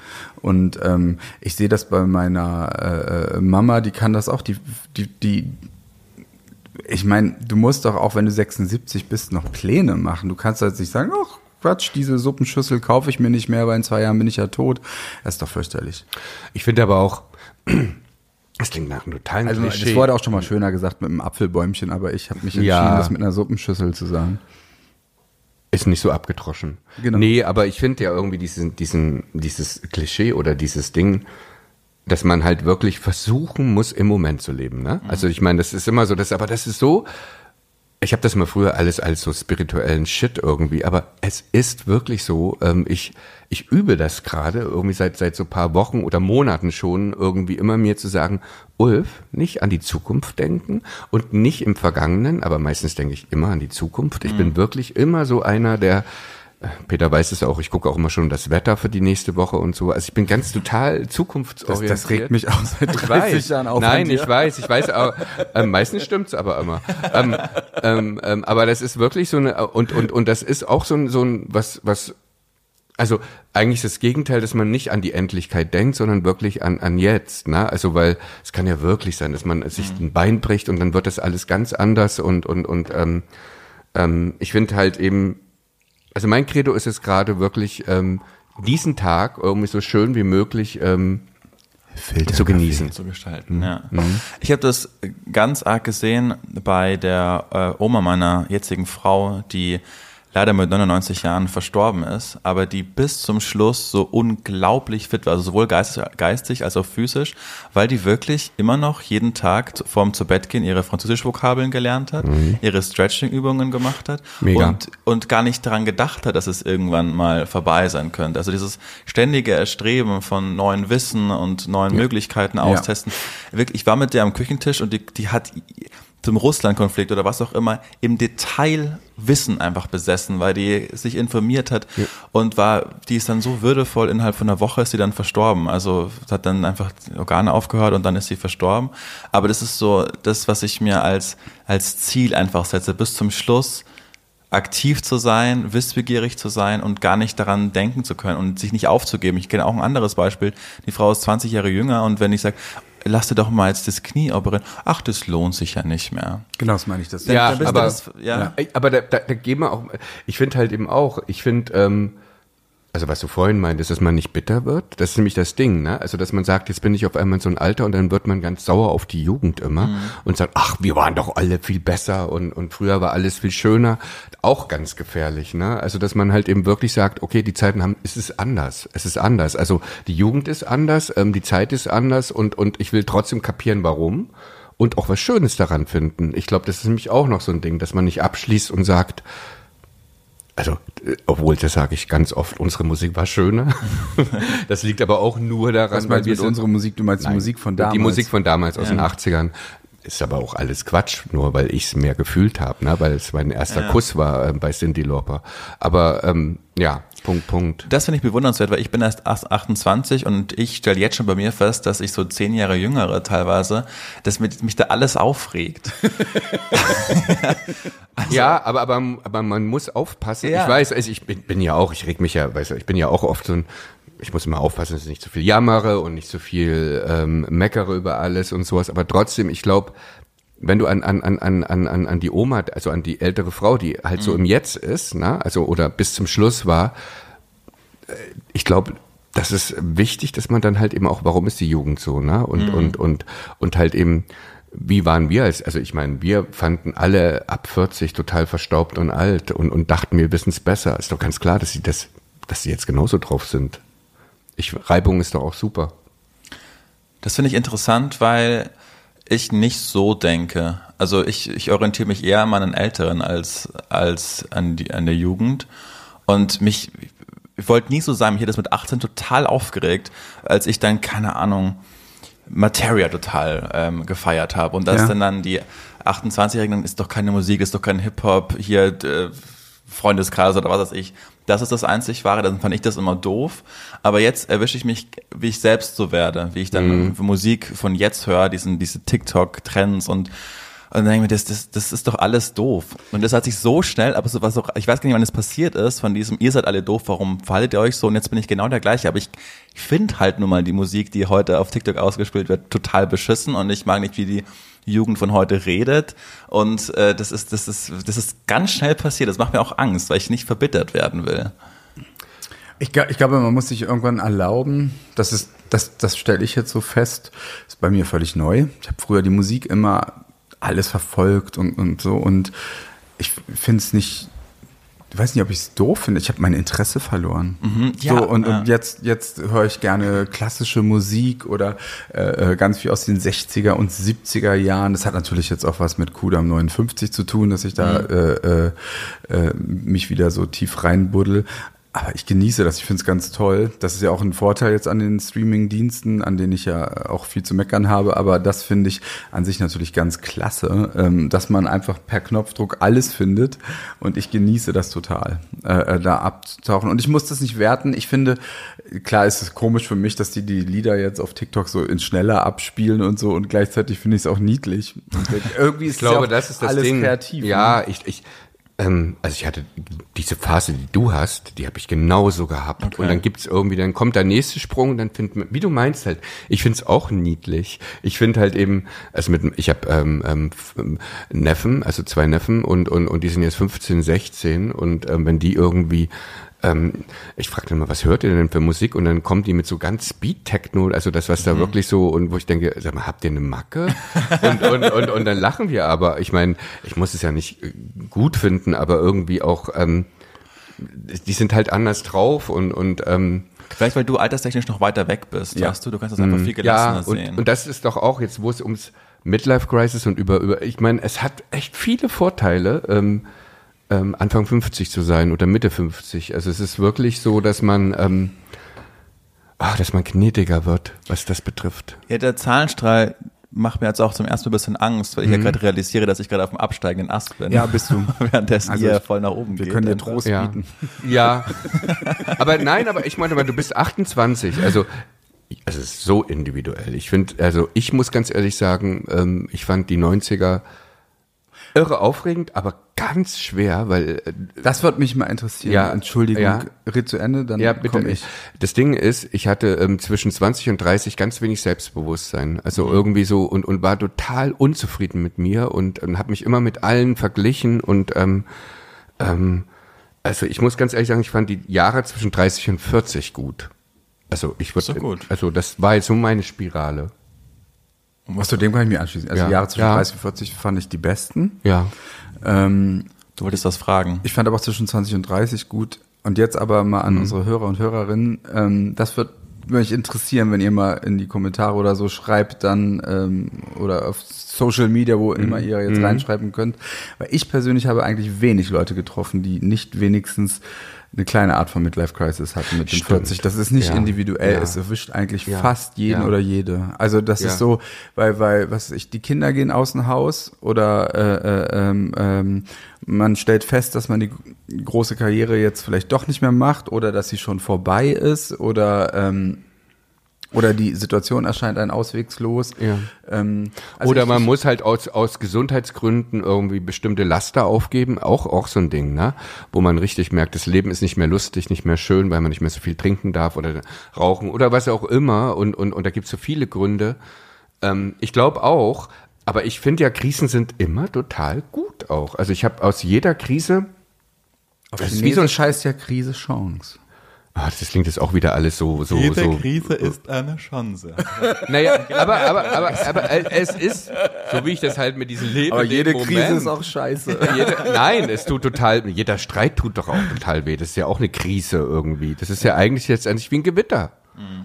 Und ähm, ich sehe das bei meiner äh, Mama, die kann das auch. Die, die, die, ich meine, du musst doch auch, wenn du 76 bist, noch Pläne machen. Du kannst jetzt nicht sagen, ach Quatsch, diese Suppenschüssel kaufe ich mir nicht mehr, weil in zwei Jahren bin ich ja tot. Das ist doch fürchterlich. Ich finde aber auch, [CLEARS THROAT] das klingt nach einem totalen Also Klischee. das wurde auch schon mal schöner gesagt mit einem Apfelbäumchen, aber ich habe mich entschieden, Ja. das mit einer Suppenschüssel zu sagen. Ist nicht so abgedroschen. Genau. Nee, aber ich finde ja irgendwie diesen, diesen, dieses Klischee oder dieses Ding, dass man halt wirklich versuchen muss, im Moment zu leben. Ne? Also ich meine, das ist immer so, das, aber das ist so, ich habe das mal früher alles als so spirituellen Shit irgendwie, aber es ist wirklich so, ähm, ich, ich übe das gerade irgendwie seit, seit so paar Wochen oder Monaten schon irgendwie immer mir zu sagen, Ulf, nicht an die Zukunft denken und nicht im Vergangenen, aber meistens denke ich immer an die Zukunft. Ich bin wirklich immer so einer, der, Peter weiß es auch, ich gucke auch immer schon das Wetter für die nächste Woche und so. Also ich bin ganz total Das, zukunftsorientiert. das regt mich auch seit Ich 30 weiß. Jahren auf. Nein, ich weiß, ich weiß, aber ähm, meistens stimmt's aber immer. Ähm, ähm, ähm, aber das ist wirklich so eine und und und das ist auch so ein so ein was was also eigentlich das Gegenteil, dass man nicht an die Endlichkeit denkt, sondern wirklich an an jetzt, ne? Also weil es kann ja wirklich sein, dass man sich ein Bein bricht und dann wird das alles ganz anders und und und ähm, ähm, ich finde halt eben also mein Credo ist es gerade wirklich ähm, diesen Tag irgendwie so schön wie möglich ähm, zu genießen. zu gestalten. Ja. Ich habe das ganz arg gesehen bei der äh, Oma meiner jetzigen Frau, die leider mit 99 Jahren verstorben ist, aber die bis zum Schluss so unglaublich fit war, also sowohl geistig, als auch physisch, weil die wirklich immer noch jeden Tag vorm zu Bett gehen ihre Französisch-Vokabeln gelernt hat, ihre Stretching-Übungen gemacht hat Mega. und und gar nicht daran gedacht hat, dass es irgendwann mal vorbei sein könnte. Also dieses ständige Erstreben von neuen Wissen und neuen Möglichkeiten austesten. Wirklich, ich war mit der am Küchentisch und die, die hat zum Russland-Konflikt oder was auch immer im Detail Wissen einfach besessen, weil die sich informiert hat und war, die ist dann so würdevoll, innerhalb von einer Woche ist sie dann verstorben. Also hat dann einfach die Organe aufgehört und dann ist sie verstorben. Aber das ist so das, was ich mir als, als Ziel einfach setze, bis zum Schluss aktiv zu sein, wissbegierig zu sein und gar nicht daran denken zu können und sich nicht aufzugeben. Ich kenne auch ein anderes Beispiel. Die Frau ist 20 Jahre jünger und wenn ich sage, lass dir doch mal jetzt das Knie operieren, ach, das lohnt sich ja nicht mehr. Genau, das meine ich. Das Ja, aber, das- ja. Aber da, da, da gehen wir auch, ich finde halt eben auch, ich finde, ähm, also was du vorhin meintest, dass man nicht bitter wird, das ist nämlich das Ding, ne? Also dass man sagt, jetzt bin ich auf einmal in so ein Alter und dann wird man ganz sauer auf die Jugend immer Mhm. und sagt, ach, wir waren doch alle viel besser und, und früher war alles viel schöner. Auch ganz gefährlich, ne? Also dass man halt eben wirklich sagt, okay, die Zeiten haben, es ist anders, es ist anders. Also die Jugend ist anders, ähm, die Zeit ist anders und, und ich will trotzdem kapieren, warum und auch was Schönes daran finden. Ich glaube, das ist nämlich auch noch so ein Ding, dass man nicht abschließt und sagt, also, äh, obwohl, das sage ich ganz oft, unsere Musik war schöner. [LAUGHS] das liegt aber auch nur daran, Was du wir mit sind- unserer Musik? Du meinst die Musik von damals? Die Musik von damals aus den 80ern. Ist aber auch alles Quatsch, nur weil ich es mehr gefühlt habe, ne? weil es mein erster Kuss war äh, bei Cindy Lauper. Aber ähm, ja, Punkt, Punkt. Das finde ich bewundernswert, weil ich bin erst 28 und ich stelle jetzt schon bei mir fest, dass ich so zehn Jahre jüngere teilweise, dass mich, mich da alles aufregt. [LAUGHS] Ja, aber, aber, aber man muss aufpassen. Ja. Ich weiß, also ich bin, bin ja auch, ich reg mich ja, weißt du, ich bin ja auch oft so ein, ich muss immer aufpassen, dass ich nicht zu viel jammere und nicht zu viel ähm, meckere über alles und sowas. Aber trotzdem, ich glaube, wenn du an, an, an, an, an, an die Oma, also an die ältere Frau, die halt so im Jetzt ist, ne, also oder bis zum Schluss war, äh, ich glaube, das ist wichtig, dass man dann halt eben auch, warum ist die Jugend so, ne? Und, und, und, und halt eben, wie waren wir als, also ich meine, wir fanden alle ab 40 total verstaubt und alt und, und dachten, wir wissen es besser. Ist doch ganz klar, dass sie das, dass sie jetzt genauso drauf sind. Ich, Reibung ist doch auch super. Das finde ich interessant, weil ich nicht so denke. Also ich, ich orientiere mich eher an meinen Älteren als, als an, die, an der Jugend. Und mich, ich wollte nie so sein, mich hat das mit 18 total aufgeregt, als ich dann, keine Ahnung, Materia total ähm, gefeiert habe. Und das Ja. dann dann die 28-Jährigen, ist doch keine Musik, ist doch kein Hip-Hop, hier äh, Freundeskreis oder was weiß ich. Das ist das einzig Wahre, dann fand ich das immer doof. Aber jetzt erwische ich mich, wie ich selbst so werde, wie ich dann Musik von jetzt höre, diesen, diese TikTok-Trends und und dann denke ich mir, das, das, das ist doch alles doof. Und das hat sich so schnell, aber so was auch, ich weiß gar nicht, wann das passiert ist, von diesem, ihr seid alle doof, warum verhaltet ihr euch so? Und jetzt bin ich genau der gleiche. Aber ich, ich finde halt nun mal die Musik, die heute auf TikTok ausgespielt wird, total beschissen und ich mag nicht, wie die Jugend von heute redet. Und äh, das ist, das ist, das ist ganz schnell passiert. Das macht mir auch Angst, weil ich nicht verbittert werden will. Ich, ich glaube, man muss sich irgendwann erlauben, das ist, das, das stelle ich jetzt so fest, ist bei mir völlig neu. Ich habe früher die Musik immer alles verfolgt und, und so und ich finde es nicht, ich weiß nicht, ob ich es doof finde, ich habe mein Interesse verloren. ja, so, und, ja. und jetzt, jetzt höre ich gerne klassische Musik oder äh, äh, ganz viel aus den 60er und 70er Jahren. Das hat natürlich jetzt auch was mit Kudam 59 zu tun, dass ich da äh, äh, äh, mich wieder so tief reinbuddel. Aber ich genieße das, ich finde es ganz toll. Das ist ja auch ein Vorteil jetzt an den Streaming-Diensten, an denen ich ja auch viel zu meckern habe. Aber das finde ich an sich natürlich ganz klasse, ähm, dass man einfach per Knopfdruck alles findet. Und ich genieße das total, äh, äh, da abzutauchen. Und ich muss das nicht werten. Ich finde, klar ist es komisch für mich, dass die die Lieder jetzt auf TikTok so in schneller abspielen und so. Und gleichzeitig finde ich es auch niedlich. Und irgendwie ist Ich glaube, ja das ist das alles Ding. kreativ. ne? Ja, ich, ich, ähm, also ich hatte diese Phase, die du hast, die habe ich genauso gehabt. Und dann gibt's irgendwie, dann kommt der nächste Sprung, dann findet man, wie du meinst halt, ich find's auch niedlich. Ich finde halt eben, also mit, ich habe ähm, ähm, ähm, Neffen, also zwei Neffen und und und die sind jetzt 15, 16 und ähm, wenn die irgendwie ähm, ich frage dann mal, was hört ihr denn für Musik? Und dann kommt die mit so ganz Speed-Techno, also das, was da wirklich so, und wo ich denke, sag mal, habt ihr eine Macke? und, und, und, und dann lachen wir aber. Ich meine, ich muss es ja nicht äh, gut finden, aber irgendwie auch, ähm, die sind halt anders drauf und, und ähm, Vielleicht, weil du alterstechnisch noch weiter weg bist, Ja. weißt du, du kannst das einfach viel ja, gelassener und, sehen. und das ist doch auch jetzt, wo es ums Midlife Crisis und über, über ich meine, es hat echt viele Vorteile, ähm, ähm, Anfang 50 zu sein oder Mitte 50. Also es ist wirklich so, dass man, ähm, ah, dass man gnädiger wird, was das betrifft. Ja, der Zahlenstrahl macht mir jetzt auch zum ersten Mal ein bisschen Angst, weil ich ja gerade realisiere, dass ich gerade auf dem absteigenden Ast bin. Mhm. Ja, bist du. [LAUGHS] Währenddessen Also ihr voll nach oben Wir geht. können dir. Trost Ja. bieten. Ja. [LAUGHS] aber nein, aber ich meine, du bist 28, also also es ist so individuell. Ich finde, also ich muss ganz ehrlich sagen, ähm, ich fand die 90er irre aufregend, aber ganz schwer, weil äh, Das wird mich mal interessieren. Ja, Entschuldigung, ja. red zu Ende, dann ja, bitte. komm ich. Das Ding ist, ich hatte ähm, zwischen 20 und 30 ganz wenig Selbstbewusstsein. Also Mhm. irgendwie so und, und war total unzufrieden mit mir und, und habe mich immer mit allen verglichen und ähm, ähm, also ich muss ganz ehrlich sagen, ich fand die Jahre zwischen 30 und 40 gut. Also ich würde, gut. also das war jetzt so meine Spirale. Was zu dem kann ich mir anschließen. Also Ja. die Jahre zwischen Ja. 30 und 40 fand ich die besten. Ja. Ähm, Du wolltest das fragen. ich fand aber auch zwischen 20 und 30 gut. Und jetzt aber mal Mhm. an unsere Hörer und Hörerinnen. Ähm, das wird mich interessieren, wenn ihr mal in die Kommentare oder so schreibt, dann ähm, oder auf Social Media, wo Mhm. immer ihr jetzt reinschreiben könnt. Weil ich persönlich habe eigentlich wenig Leute getroffen, die nicht wenigstens eine kleine Art von Midlife Crisis hatten mit den Stimmt. 40. Das ist nicht Ja. individuell, Ja. es erwischt eigentlich Ja. fast jeden oder jede. Also das ist so, weil, weil, was weiß ich, die Kinder gehen aus dem Haus oder äh, äh, ähm, ähm, man stellt fest, dass man die große Karriere jetzt vielleicht doch nicht mehr macht oder dass sie schon vorbei ist oder ähm, oder die Situation erscheint ein auswegslos. Ja. Ähm, also Oder man muss halt aus, aus Gesundheitsgründen irgendwie bestimmte Laster aufgeben, auch, auch so ein Ding, ne? Wo man richtig merkt, das Leben ist nicht mehr lustig, nicht mehr schön, weil man nicht mehr so viel trinken darf oder rauchen oder was auch immer. Und, und, und da gibt's so viele Gründe. Ähm, ich glaube auch, aber ich finde ja, Krisen sind immer total gut auch. Also ich habe aus jeder Krise, auf das ist wie so ein Chinesisch heißt ja Krise Chance. Ah, das klingt jetzt auch wieder alles so, so, so. Krise ist eine Chance. [LAUGHS] Naja, aber, aber, aber, [LAUGHS] aber äh, es ist, so wie ich das halt mit diesem Leben. Aber jede dem Krise Moment- ist auch scheiße. [LAUGHS] Jede, nein, es tut total, jeder Streit tut doch auch total weh. Das ist ja auch eine Krise irgendwie. Das ist ja eigentlich jetzt eigentlich wie ein Gewitter.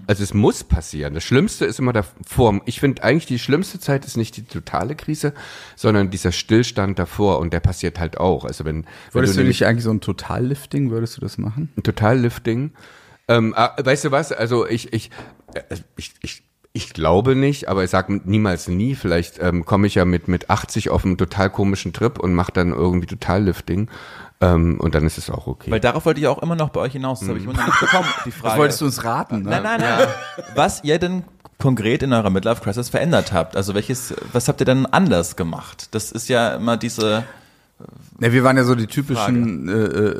Also es muss passieren. Das Schlimmste ist immer davor. Ich finde eigentlich die schlimmste Zeit ist nicht die totale Krise, sondern dieser Stillstand davor und der passiert halt auch. Also wenn, Würdest wenn du nicht eigentlich so ein Totallifting, würdest du das machen? ein Totallifting. Ähm, ah, weißt du was? Also ich, ich, äh, ich, ich, ich glaube nicht, aber ich sage niemals nie. Vielleicht ähm, komme ich ja mit mit 80 auf einen total komischen Trip und mache dann irgendwie Totallifting. Ähm, und dann ist es auch okay. Weil darauf wollte ich auch immer noch bei euch hinaus. Das habe ich immer noch nicht bekommen, die [LAUGHS] Frage. Das wolltest du uns raten, ne? Nein, nein, nein. Was ihr denn konkret in eurer Midlife Crisis verändert habt? Also welches, was habt ihr denn anders gemacht? Das ist ja immer diese. Ja, wir waren ja so die typischen äh,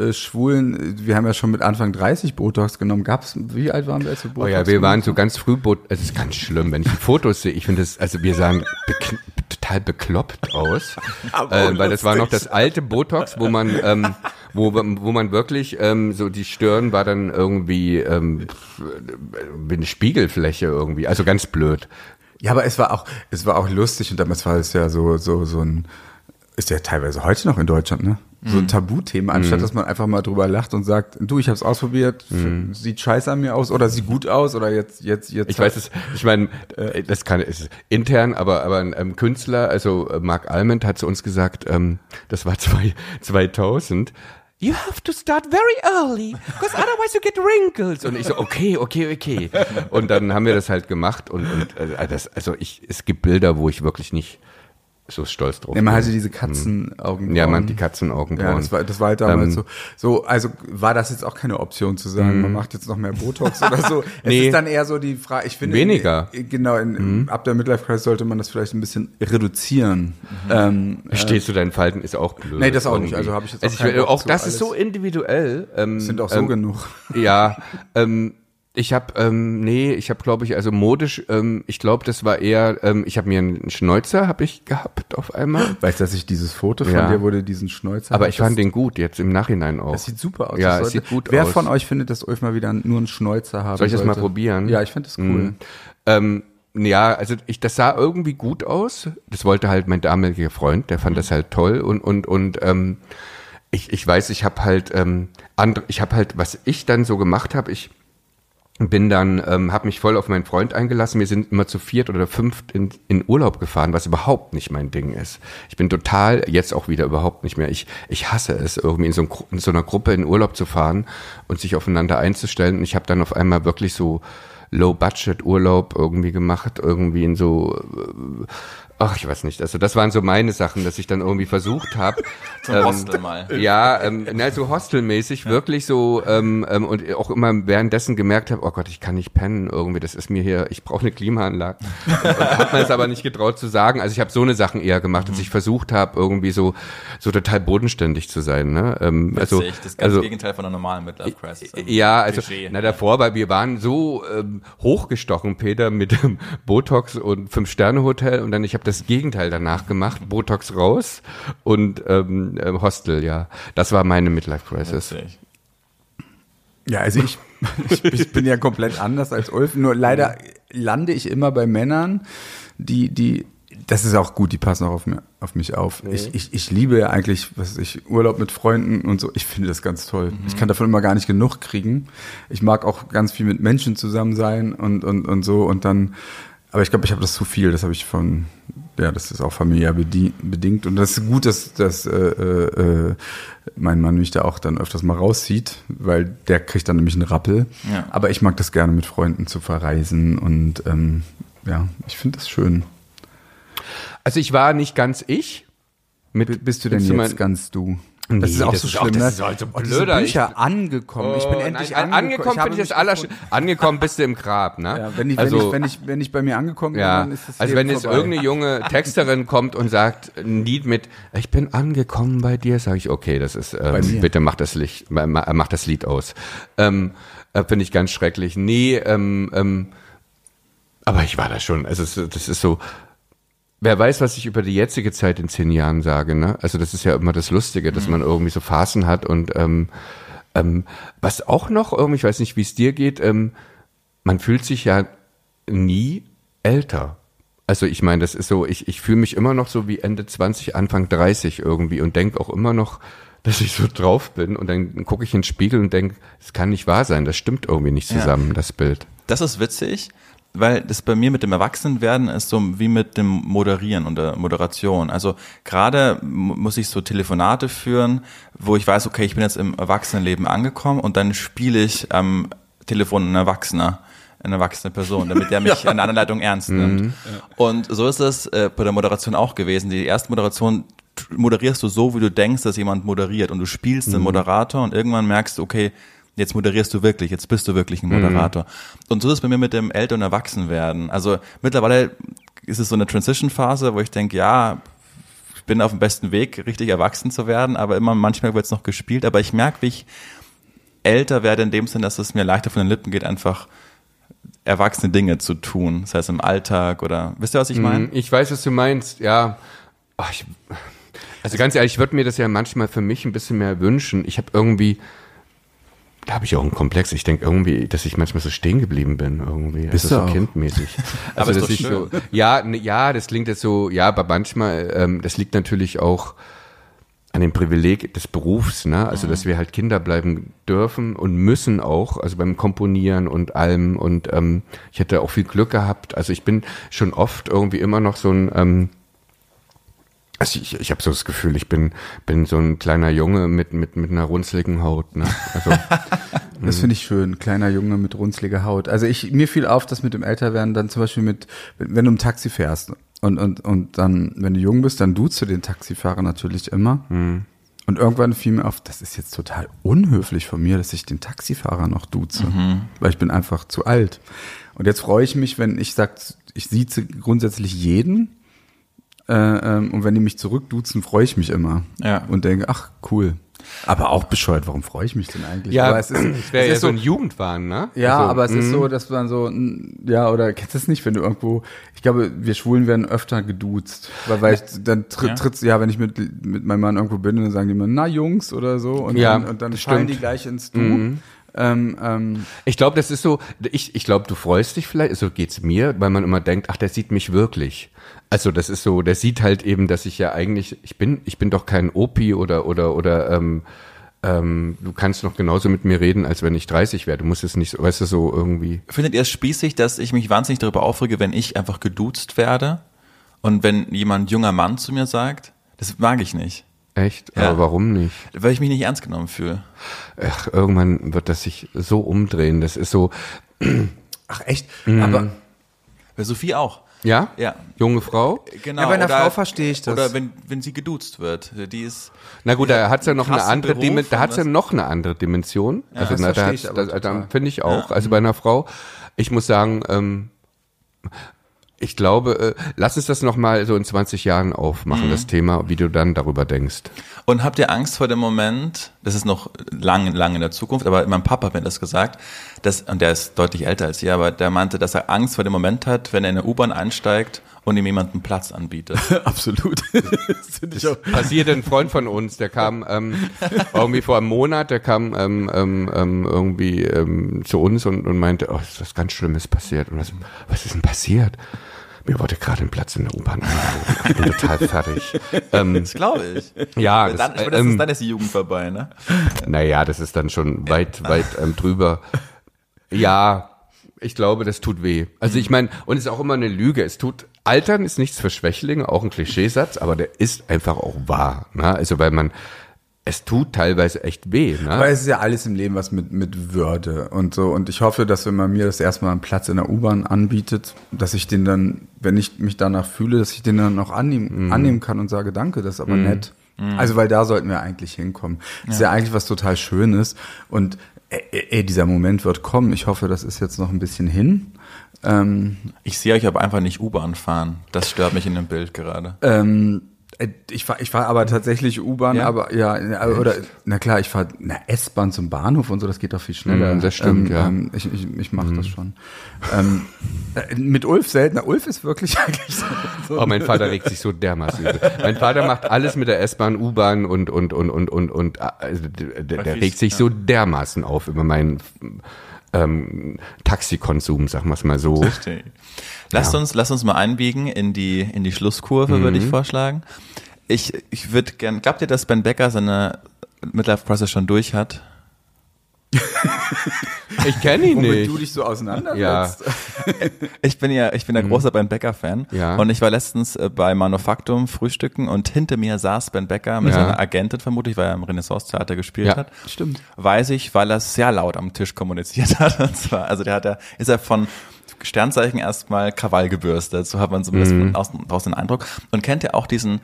äh, Schwulen. Wir haben ja schon mit Anfang 30 Botox genommen. Gab's, wie alt waren wir, als wir Oh Botox ja, wir waren so ganz früh, Bot es ist ganz schlimm, wenn ich die Fotos sehe. Ich finde das, also wir sahen bekn- total bekloppt aus, [LAUGHS] äh, weil das war noch das alte Botox, wo man, ähm, wo, wo man wirklich ähm, so die Stirn war dann irgendwie ähm, wie eine Spiegelfläche irgendwie, also ganz blöd. Ja, aber es war auch, es war auch lustig und damals war es ja so, so, so ein, ist ja teilweise heute noch in Deutschland, ne? So ein Tabuthema, anstatt dass man einfach mal drüber lacht und sagt, du, ich hab's ausprobiert, f- sieht scheiße an mir aus oder sieht gut aus oder jetzt, jetzt, jetzt. Ich weiß es, ich meine, äh, das kann ist intern, aber aber ein Künstler, also äh, Mark Almond hat zu uns gesagt, ähm, das war [LAUGHS] zwei, 2000. You have to start very early, because otherwise you get wrinkles. Und ich so, okay, okay, okay. Und dann haben wir das halt gemacht und, und äh, das, also ich, es gibt Bilder, wo ich wirklich nicht so stolz drauf Ja, man hatte diese Katzenaugen. Ja, man hat die Katzenaugenbrauen. Ja, das war, das war halt damals Ähm, so. So, also war das jetzt auch keine Option zu sagen, man macht jetzt noch mehr Botox oder so. [LAUGHS] Es Nee. ist dann eher so die Frage, ich finde. Weniger. In, genau, in, ab der Midlife Crisis sollte man das vielleicht ein bisschen reduzieren. Ähm, Stehst du deinen Falten ist auch blöd. Nee, das auch nicht. Also habe ich jetzt auch also ich, auch das alles- ist so individuell. Ähm, sind auch so ähm, genug. Ja, ähm, ich habe, ähm, nee, ich habe, glaube ich, also modisch, ähm, ich glaube, das war eher, ähm, ich habe mir einen Schnäuzer, habe ich gehabt auf einmal. Weißt du, dass ich dieses Foto von Ja. dir, du diesen Schnäuzer Aber ich fand den gut, jetzt im Nachhinein auch. Das sieht super aus. Ja, es sieht gut Wer aus. von euch findet, dass Ulf mal wieder nur einen Schnäuzer haben Soll ich das mal probieren? Ja, ich finde das cool. Mhm. Ähm, ja, also ich, das sah irgendwie gut aus. Das wollte halt mein damaliger Freund, der fand das halt toll und und und ähm, ich, ich weiß, ich habe halt ähm, andere, ich habe halt, was ich dann so gemacht habe, ich bin dann, ähm, habe mich voll auf meinen Freund eingelassen. Wir sind immer zu viert oder fünft in, in Urlaub gefahren, was überhaupt nicht mein Ding ist. Ich bin total, jetzt auch wieder überhaupt nicht mehr. Ich, ich hasse es, irgendwie in so, in so einer Gruppe in Urlaub zu fahren und sich aufeinander einzustellen. Und ich habe dann auf einmal wirklich so Low-Budget-Urlaub irgendwie gemacht, irgendwie in so, äh, ach, ich weiß nicht. Also das waren so meine Sachen, dass ich dann irgendwie versucht habe. [LAUGHS] Zum Hostel mal. Ja, ähm, na, so hostelmäßig, wirklich so ähm, ähm, und auch immer währenddessen gemerkt habe, oh Gott, ich kann nicht pennen irgendwie, das ist mir hier, ich brauche eine Klimaanlage. und hat man es aber nicht getraut zu sagen. Also ich habe so eine Sachen eher gemacht, dass ich versucht habe, irgendwie so so total bodenständig zu sein. Ne? Ähm, also, das ist ganz also Gegenteil von einer normalen Midlife Crisis. Ja, also Klischee. na davor, weil wir waren so ähm, hochgestochen, Peter, mit ähm, Botox und Fünf-Sterne-Hotel und dann ich habe das Gegenteil danach gemacht, Botox raus und ähm, ähm, Hostel, ja. Das war meine Midlife-Crisis. Witzig. Ja, also [LAUGHS] ich, ich, bin ja komplett anders als Ulf. Nur leider lande ich immer bei Männern, die, die, das ist auch gut, die passen auch auf, mir, auf mich auf. Ich, ich, ich liebe ja eigentlich, was ich, Urlaub mit Freunden und so. Ich finde das ganz toll. Ich kann davon immer gar nicht genug kriegen. Ich mag auch ganz viel mit Menschen zusammen sein und, und, und so und dann, aber ich glaube, ich habe das zu viel. Das habe ich von, ja, das ist auch familiär bedi- bedingt. Und das ist gut, dass, dass äh, äh, mein Mann mich da auch dann öfters mal rauszieht, weil der kriegt dann nämlich einen Rappel. Ja. Aber ich mag das gerne mit Freunden zu verreisen und ähm, ja, ich finde das schön. Also ich war nicht ganz ich. Mit, Bist du denn Bist jetzt du ganz du? Nee, Das ist auch das so ist auch- schlimm, das ne? ist auch so Oh, blöder. Bücher Ich- angekommen. ich bin Oh, endlich nein, angekommen. angekommen. finde ich das gefunden. Angekommen bist du im Grab, ne? Ja, wenn ich, also, wenn, ich, wenn, ich, wenn ich bei mir angekommen bin, Ja, dann ist das also wenn jetzt vorbei. irgendeine junge [LAUGHS] Texterin kommt und sagt ein Lied mit Ich bin angekommen bei dir, sage ich, okay, das ist, ähm, bitte mach das Licht, ma- ma- mach das Lied aus. Ähm, äh, Finde ich ganz schrecklich. Nee, ähm, ähm, aber ich war da schon, also das ist so, Wer weiß, was ich über die jetzige Zeit in zehn Jahren sage, ne? Also das ist ja immer das Lustige, dass man irgendwie so Phasen hat und ähm, ähm, was auch noch irgendwie, ich weiß nicht, wie es dir geht, ähm, man fühlt sich ja nie älter. Also ich meine, das ist so, ich, ich fühle mich immer noch so wie Ende 20, Anfang 30 irgendwie und denke auch immer noch, [LAUGHS] dass ich so drauf bin und dann gucke ich in den Spiegel und denke, es kann nicht wahr sein, das stimmt irgendwie nicht Ja. zusammen, das Bild. Das ist witzig, weil das bei mir mit dem Erwachsenwerden ist so wie mit dem Moderieren und der Moderation. Also gerade muss ich so Telefonate führen, wo ich weiß, okay, ich bin jetzt im Erwachsenenleben angekommen und dann spiele ich am Telefon ein Erwachsener eine erwachsene Person, damit der [LAUGHS] mich ja. an der anderen Leitung ernst nimmt. Mhm. Und so ist es äh, bei der Moderation auch gewesen. Die erste Moderation moderierst du so, wie du denkst, dass jemand moderiert und du spielst mhm. den Moderator und irgendwann merkst du, okay, jetzt moderierst du wirklich, jetzt bist du wirklich ein Moderator. Mhm. Und so ist es bei mir mit dem Eltern- und Erwachsenwerden. Also mittlerweile ist es so eine Transition-Phase, wo ich denke, ja, ich bin auf dem besten Weg, richtig erwachsen zu werden, aber immer manchmal wird es noch gespielt. Aber ich merke, wie ich älter werde in dem Sinn, dass es mir leichter von den Lippen geht, einfach erwachsene Dinge zu tun. Das heißt im Alltag oder wisst ihr, was ich meine? Mhm, ich weiß, was du meinst, ja. Ach, ich, also ganz ehrlich, ich würde mir das ja manchmal für mich ein bisschen mehr wünschen. Ich habe irgendwie, da habe ich auch einen Komplex. Ich denke irgendwie, dass ich manchmal so stehen geblieben bin irgendwie. Bist also so auch? kindmäßig. [LAUGHS] Aber also ist ich schön. so, ja, ne, ja, das klingt jetzt so, ja, aber manchmal, ähm, das liegt natürlich auch an dem Privileg des Berufs, ne? Also dass wir halt Kinder bleiben dürfen und müssen auch, also beim Komponieren und allem. Und ähm, ich hätte auch viel Glück gehabt. Also ich bin schon oft irgendwie immer noch so ein ähm, also ich, ich habe so das Gefühl, ich bin, bin so ein kleiner Junge mit, mit, mit einer runzligen Haut. Ne? Also, [LAUGHS] Das finde ich schön, kleiner Junge mit runzliger Haut. Also ich, mir fiel auf, dass mit dem Älterwerden dann zum Beispiel mit, wenn du im Taxi fährst und, und, und dann, wenn du jung bist, dann duzt du den Taxifahrer natürlich immer. Und irgendwann fiel mir auf, das ist jetzt total unhöflich von mir, dass ich den Taxifahrer noch duze, weil ich bin einfach zu alt. Und jetzt freue ich mich, wenn ich sag, ich sieze grundsätzlich jeden. Äh, ähm, und wenn die mich zurückduzen, freue ich mich immer. Ja. Und denke, ach, cool. Aber auch bescheuert, warum freue ich mich denn eigentlich? ja, aber es ist, es wäre ja so ein Jugendwahn, ne? ja, also, aber es ist so, dass man so, ja, oder kennst du es nicht, wenn du irgendwo, ich glaube, wir Schwulen werden öfter geduzt, weil, weil ich, dann tritt, Ja. tritt's, ja, wenn ich mit, mit meinem Mann irgendwo bin, dann sagen die immer, na Jungs oder so, und Ja, dann, und dann fallen. Mhm. die gleich ins Du. Ähm, ähm, Ich glaube, das ist so, ich, ich glaube, du freust dich vielleicht, so geht's mir, weil man immer denkt, ach, der sieht mich wirklich. Also das ist so, der sieht halt eben, dass ich ja eigentlich, ich bin, ich bin doch kein Opi oder, oder, oder, ähm, ähm, du kannst noch genauso mit mir reden, als wenn ich 30 wäre. Du musst es nicht, so- weißt du, so irgendwie. Findet ihr es spießig, dass ich mich wahnsinnig darüber aufrege, wenn ich einfach geduzt werde? Und wenn jemand junger Mann zu mir sagt, das mag ich nicht. Echt? Ja. Aber warum nicht? Weil ich mich nicht ernst genommen fühle. Ach, irgendwann wird das sich so umdrehen. Das ist so, [CLEARS THROAT] ach echt? Mhm. Aber Bei Sophie auch. ja? Ja. Junge Frau? Genau. Ja, bei einer oder- Frau verstehe ich das. Oder wenn, wenn sie geduzt wird. Die ist, Na gut, da hat's ja noch eine andere Dimension, da hat's ja noch eine andere Dimension. also das na, da verstehe hat's, ich aber da, da total. finde ich auch. Also bei einer Frau, ich muss sagen, ähm, ich glaube, äh, lass uns das noch mal so in 20 Jahren aufmachen, das Thema, wie du dann darüber denkst. Und habt ihr Angst vor dem Moment, das ist noch lang, lang in der Zukunft, aber mein Papa hat mir das gesagt, dass, und der ist deutlich älter als ihr, aber der meinte, dass er Angst vor dem Moment hat, wenn er in eine U-Bahn einsteigt und ihm jemand einen Platz anbietet. [LAUGHS] absolut. [LAUGHS] das finde ich auch. Passierte ein Freund von uns, der kam ähm, irgendwie vor einem Monat, der kam ähm, ähm, ähm, irgendwie ähm, zu uns und, und meinte, oh, ist was ganz Schlimmes passiert. Und was, was ist denn passiert? Mir wurde gerade ein Platz in der U-Bahn angeboten. Ich bin total fertig. [LAUGHS] Ähm, Das glaube ich. ja, dann, das, das ähm, ist, dann ist die Jugend vorbei, ne? Naja, das ist dann schon weit, weit ähm, drüber. Ja, ich glaube, das tut weh. Also ich meine, und es ist auch immer eine Lüge. Es tut, Altern ist nichts für Schwächlinge, auch ein Klischeesatz, aber der ist einfach auch wahr. Ne? Also weil man, es tut teilweise echt weh. Ne? Aber es ist ja alles im Leben was mit, mit Würde und so. Und ich hoffe, dass wenn man mir das erstmal einen Platz in der U-Bahn anbietet, dass ich den dann, wenn ich mich danach fühle, dass ich den dann auch annehmen, annehmen kann und sage, danke, das ist aber nett. Also, weil da sollten wir eigentlich hinkommen. Das ist ja eigentlich was total Schönes. Und ey, ey, dieser Moment wird kommen. Ich hoffe, das ist jetzt noch ein bisschen hin. Ähm, Ich sehe euch aber einfach nicht U-Bahn fahren. Das stört mich in dem Bild gerade. ähm, äh, ich fahre ich fahr aber tatsächlich U-Bahn, Ja? aber ja, äh, oder na klar, ich fahre S-Bahn zum Bahnhof und so, das geht doch viel schneller. Mm, das stimmt, ähm, ja. Ähm, ich ich, ich mache das schon. Ähm, äh, mit Ulf seltener. Ulf ist wirklich [LAUGHS] eigentlich so. so Oh, mein Vater regt sich so dermaßen übel. Mein Vater macht alles mit der S-Bahn, U-Bahn und und und und und und also der, regt sich so dermaßen auf über meinen ähm, Taxikonsum, sagen wir es mal so. Verstehe. Lasst uns, lasst uns mal einbiegen in die, in die Schlusskurve, würde ich vorschlagen. Ich, ich würde gern, glaubt ihr, dass Ben Becker seine Midlife Crisis schon durch hat? [LAUGHS] Ich kenne ihn Womit nicht. du dich so ja. auseinandersetzt. [LAUGHS] Ich bin ja, ich bin der großer Ben Becker-Fan. Mhm. Ja. Und ich war letztens äh, bei Manufaktum frühstücken und hinter mir saß Ben Becker mit Ja. seiner Agentin vermutlich, weil er im Renaissance-Theater gespielt Ja. hat. Stimmt. Weiß ich, weil er sehr laut am Tisch kommuniziert [LAUGHS] hat. Und zwar, also der hat er, ist er von Sternzeichen erstmal Krawall gebürstet. So hat man zumindest Mhm. außen raus den Eindruck. Und kennt ihr auch diesen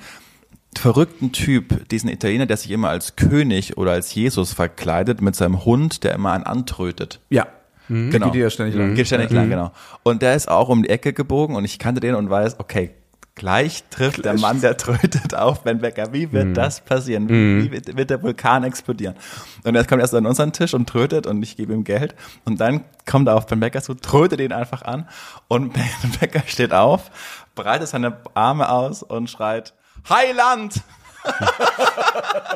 verrückten Typ, diesen Italiener, der sich immer als König oder als Jesus verkleidet mit seinem Hund, der immer einen antrötet? Ja. Genau. Geht ja ständig lang. Geht ständig lang, genau. Und der ist auch um die Ecke gebogen und ich kannte den und weiß, okay, gleich trifft der Mann, der trötet auf Ben Becker. Wie wird das passieren? Wie, wie wird, wird der Vulkan explodieren? Und er kommt erst an unseren Tisch und trötet und ich gebe ihm Geld. Und dann kommt er auf Ben Becker zu, trötet ihn einfach an und Ben [LAUGHS] Becker steht auf, breitet seine Arme aus und schreit, Heiland! [LAUGHS]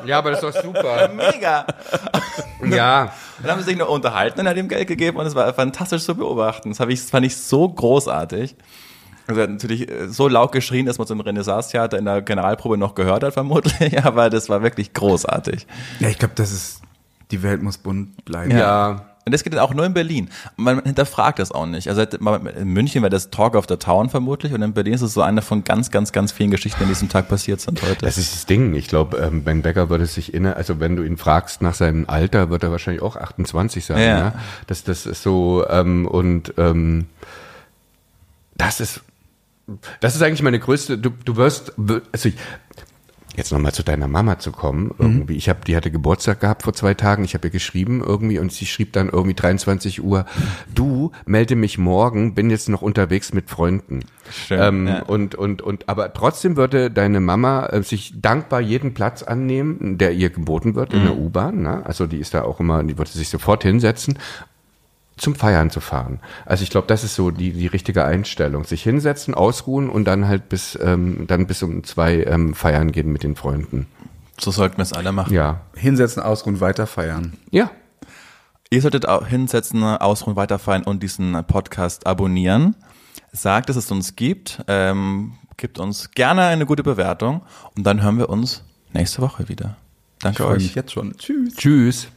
Ja, aber das ist doch super. Mega! ja. [LAUGHS] Dann haben sie sich nur unterhalten und hat ihm Geld gegeben und es war fantastisch zu beobachten. Das, ich, das fand ich so großartig. Also er hat natürlich äh, so laut geschrien, dass man so ein Renaissance-Theater in der Generalprobe noch gehört hat, vermutlich, [LAUGHS] aber das war wirklich großartig. Ja, ich glaube, das ist, die Welt muss bunt bleiben. Ja. Und das geht dann auch nur in Berlin. Man hinterfragt das auch nicht. Also in München wäre das Talk of the Town vermutlich und in Berlin ist es so eine von ganz, ganz, ganz vielen Geschichten, die an diesem Tag passiert sind heute. Das ist das Ding. Ich glaube, ähm, Ben Becker würde sich inne, also wenn du ihn fragst nach seinem Alter, wird er wahrscheinlich auch 28 sein. Ja. Ja. Das, das ist so, ähm, und ähm, das ist, das ist eigentlich meine größte, du, du wirst, also ich, jetzt nochmal zu deiner Mama zu kommen, irgendwie, ich habe, die hatte Geburtstag gehabt vor zwei Tagen, ich habe ihr geschrieben irgendwie und sie schrieb dann irgendwie 23 Uhr, du, melde mich morgen, bin jetzt noch unterwegs mit Freunden. Schön, ähm, ja. und, und, und, aber trotzdem würde deine Mama äh, sich dankbar jeden Platz annehmen, der ihr geboten wird in der U-Bahn, ne? also die ist da auch immer, die würde sich sofort hinsetzen zum Feiern zu fahren. Also ich glaube, das ist so die, die richtige Einstellung. Sich hinsetzen, ausruhen und dann halt bis, ähm, dann bis um zwei ähm, feiern gehen mit den Freunden. so sollten wir es alle machen. Ja. Hinsetzen, ausruhen, weiter feiern. Ja. Ihr solltet auch hinsetzen, ausruhen, weiterfeiern und diesen Podcast abonnieren. Sagt, dass es uns gibt. Ähm, gibt uns gerne eine gute Bewertung. Und dann hören wir uns nächste Woche wieder. Ich Danke freue euch. mich jetzt schon. Tschüss. Tschüss.